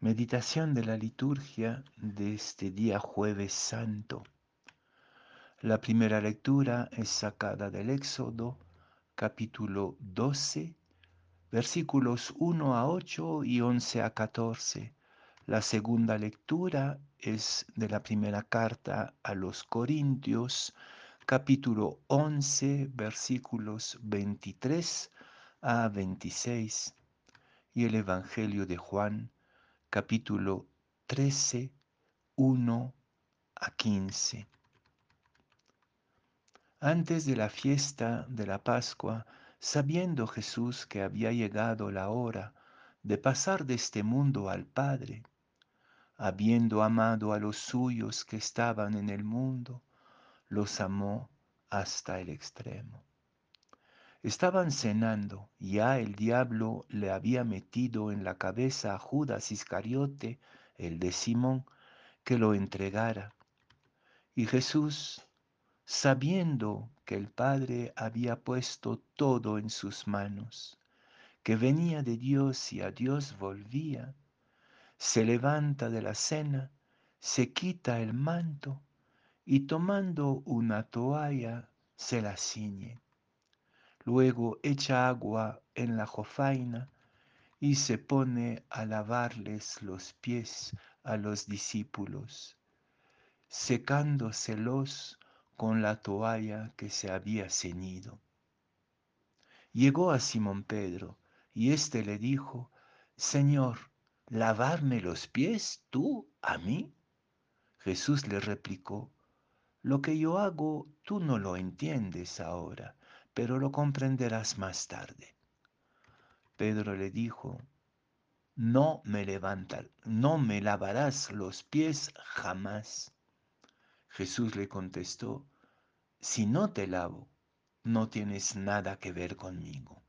Meditación de la liturgia de este día jueves santo. La primera lectura es sacada del Éxodo, capítulo 12, versículos 1 a 8 y 11 a 14. La segunda lectura es de la primera carta a los Corintios, capítulo 11, versículos 23 a 26. Y el Evangelio de Juan, capítulo 13, 1 a 15. Antes de la fiesta de la Pascua, sabiendo Jesús que había llegado la hora de pasar de este mundo al Padre, habiendo amado a los suyos que estaban en el mundo, los amó hasta el extremo. Estaban cenando, ya el diablo le había metido en la cabeza a Judas Iscariote, el de Simón, que lo entregara. Y Jesús, sabiendo que el Padre había puesto todo en sus manos, que venía de Dios y a Dios volvía, se levanta de la cena, se quita el manto y tomando una toalla se la ciñe Luego echa agua en la jofaina y se pone a lavarles los pies a los discípulos, secándoselos con la toalla que se había ceñido. Llegó a Simón Pedro y éste le dijo, Señor, ¿lavarme los pies tú a mí? Jesús le replicó, Lo que yo hago tú no lo entiendes ahora pero lo comprenderás más tarde. Pedro le dijo, no me levanta, no me lavarás los pies jamás. Jesús le contestó, si no te lavo, no tienes nada que ver conmigo.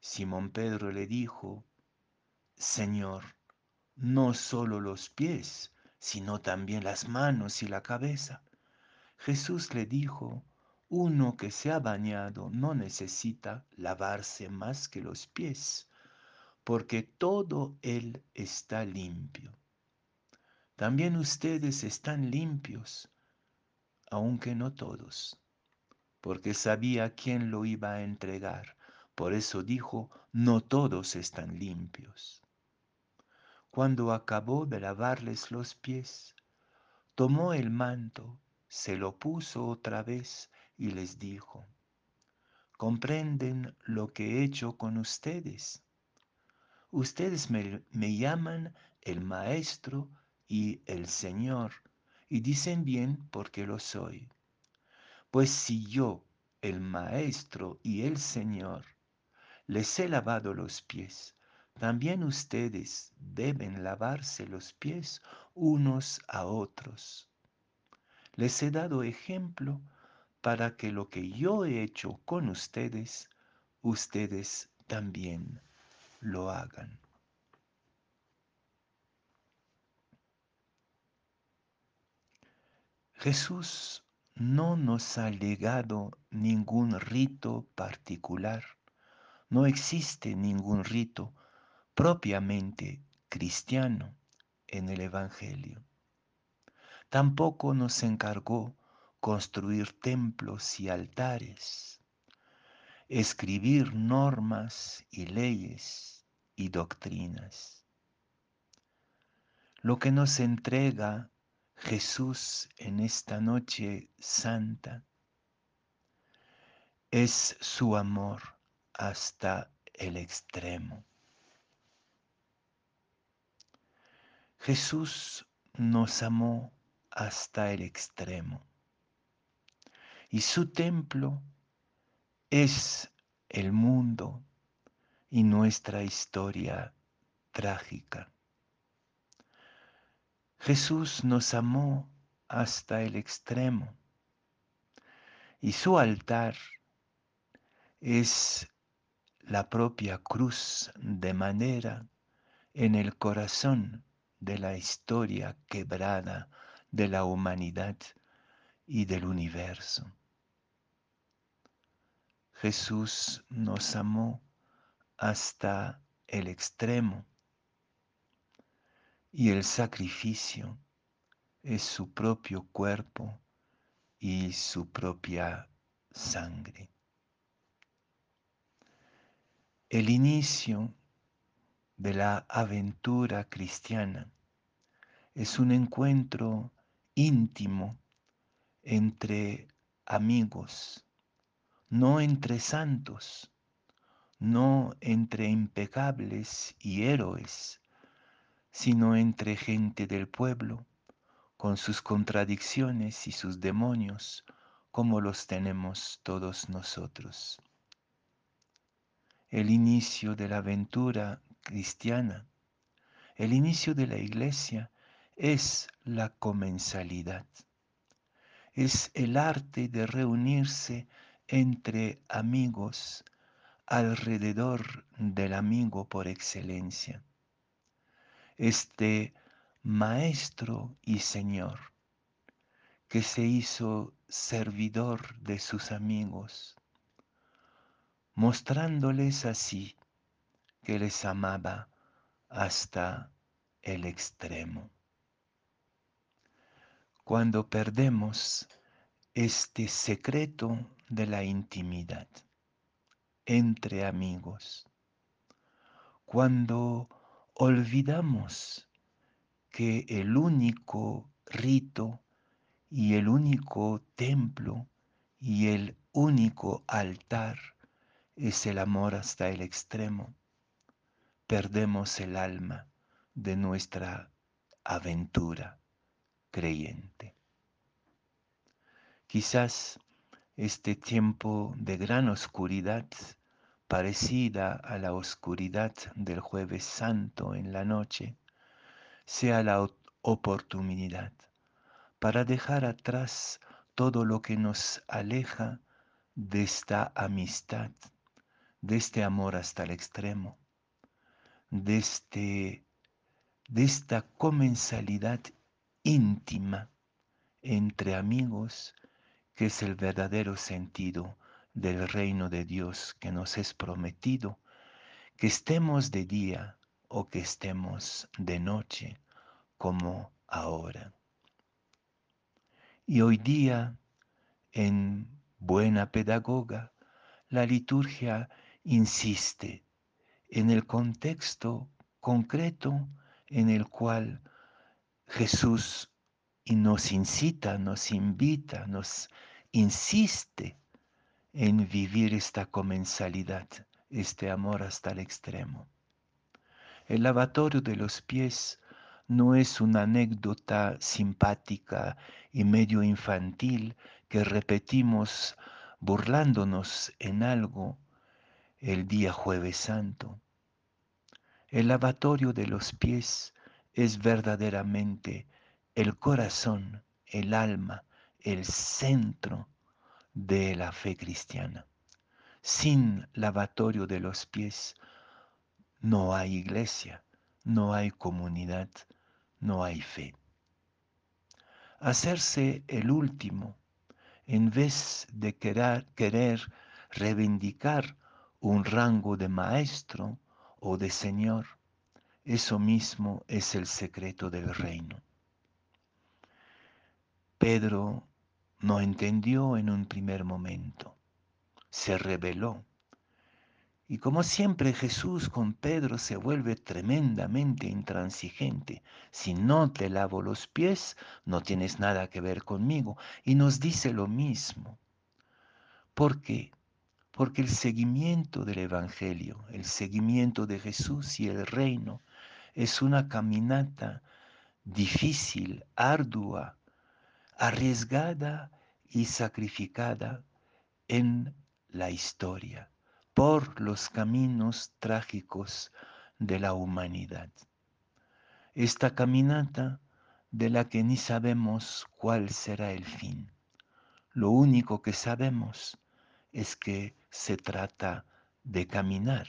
Simón Pedro le dijo, Señor, no solo los pies, sino también las manos y la cabeza. Jesús le dijo, uno que se ha bañado no necesita lavarse más que los pies, porque todo él está limpio. También ustedes están limpios, aunque no todos, porque sabía quién lo iba a entregar. Por eso dijo, no todos están limpios. Cuando acabó de lavarles los pies, tomó el manto, se lo puso otra vez y les dijo, ¿comprenden lo que he hecho con ustedes? Ustedes me, llaman el Maestro y el Señor, y dicen bien porque lo soy. Pues si yo, el Maestro y el Señor, les he lavado los pies, también ustedes deben lavarse los pies unos a otros. Les he dado ejemplo para que lo que yo he hecho con ustedes, ustedes también lo hagan. Jesús no nos ha legado ningún rito particular, no existe ningún rito propiamente cristiano en el Evangelio. Tampoco nos encargó construir templos y altares, escribir normas y leyes y doctrinas. Lo que nos entrega Jesús en esta noche santa es su amor hasta el extremo. Jesús nos amó hasta el extremo. Y su templo es el mundo y nuestra historia trágica. Jesús nos amó hasta el extremo y su altar es la propia cruz de manera en el corazón de la historia quebrada de la humanidad y del universo. Jesús nos amó hasta el extremo y el sacrificio es su propio cuerpo y su propia sangre. El inicio de la aventura cristiana es un encuentro íntimo entre amigos, no entre santos, no entre impecables y héroes, sino entre gente del pueblo, con sus contradicciones y sus demonios, como los tenemos todos nosotros. El inicio de la aventura cristiana, el inicio de la iglesia es la comensalidad, es el arte de reunirse entre amigos alrededor del amigo por excelencia. Este Maestro y Señor, que se hizo servidor de sus amigos, mostrándoles así que les amaba hasta el extremo. Cuando perdemos este secreto de la intimidad entre amigos, cuando olvidamos que el único rito y el único templo y el único altar es el amor hasta el extremo. Perdemos el alma de nuestra aventura creyente. Quizás este tiempo de gran oscuridad, parecida a la oscuridad del jueves santo en la noche, sea la oportunidad para dejar atrás todo lo que nos aleja de esta amistad, de este amor hasta el extremo, de, este, de esta comensalidad íntima entre amigos, que es el verdadero sentido del reino de Dios que nos es prometido, que estemos de día o que estemos de noche como ahora. Y hoy día, en buena pedagoga, la liturgia insiste en el contexto concreto en el cual Jesús nos incita, nos invita, nos insiste en vivir esta comensalidad, este amor hasta el extremo. El lavatorio de los pies no es una anécdota simpática y medio infantil que repetimos burlándonos en algo el día jueves santo. El lavatorio de los pies es verdaderamente el corazón, el alma, el centro de la fe cristiana. Sin lavatorio de los pies no hay iglesia, no hay comunidad, no hay fe. Hacerse el último en vez de querer, querer reivindicar un rango de maestro o de señor, eso mismo es el secreto del reino. Pedro no entendió en un primer momento, se rebeló y como siempre Jesús con Pedro se vuelve tremendamente intransigente. Si no te lavo los pies, no tienes nada que ver conmigo. Y nos dice lo mismo. ¿Por qué? Porque el seguimiento del Evangelio, el seguimiento de Jesús y el reino es una caminata difícil, ardua, arriesgada y sacrificada en la historia por los caminos trágicos de la humanidad. Esta caminata de la que ni sabemos cuál será el fin. Lo único que sabemos es que se trata de caminar.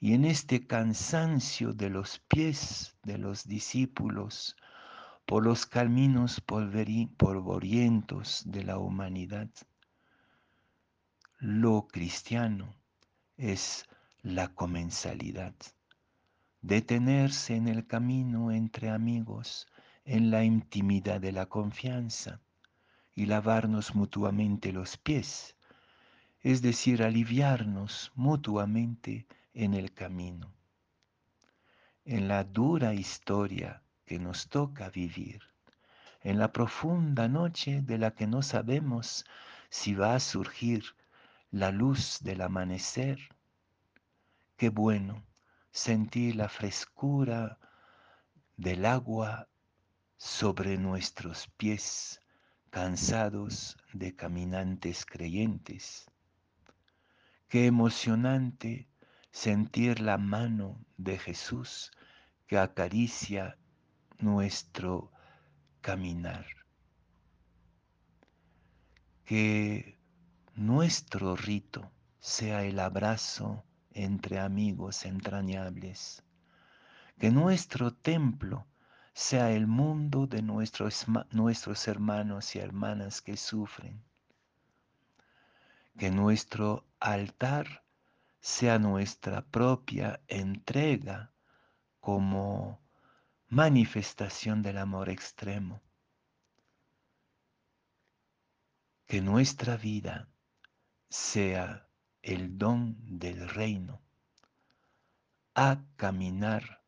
Y en este cansancio de los pies de los discípulos por los caminos polvorientos de la humanidad, lo cristiano es la comensalidad. Detenerse en el camino entre amigos, en la intimidad de la confianza y lavarnos mutuamente los pies, es decir, aliviarnos mutuamente en el camino, en la dura historia que nos toca vivir, en la profunda noche de la que no sabemos si va a surgir la luz del amanecer. Qué bueno sentir la frescura del agua sobre nuestros pies cansados de caminantes creyentes. Qué emocionante sentir la mano de Jesús que acaricia nuestro caminar. Que nuestro rito sea el abrazo entre amigos entrañables. Que nuestro templo sea el mundo de nuestros, nuestros hermanos y hermanas que sufren. Que nuestro altar sea nuestra propia entrega como manifestación del amor extremo. Que nuestra vida sea el don del reino a caminar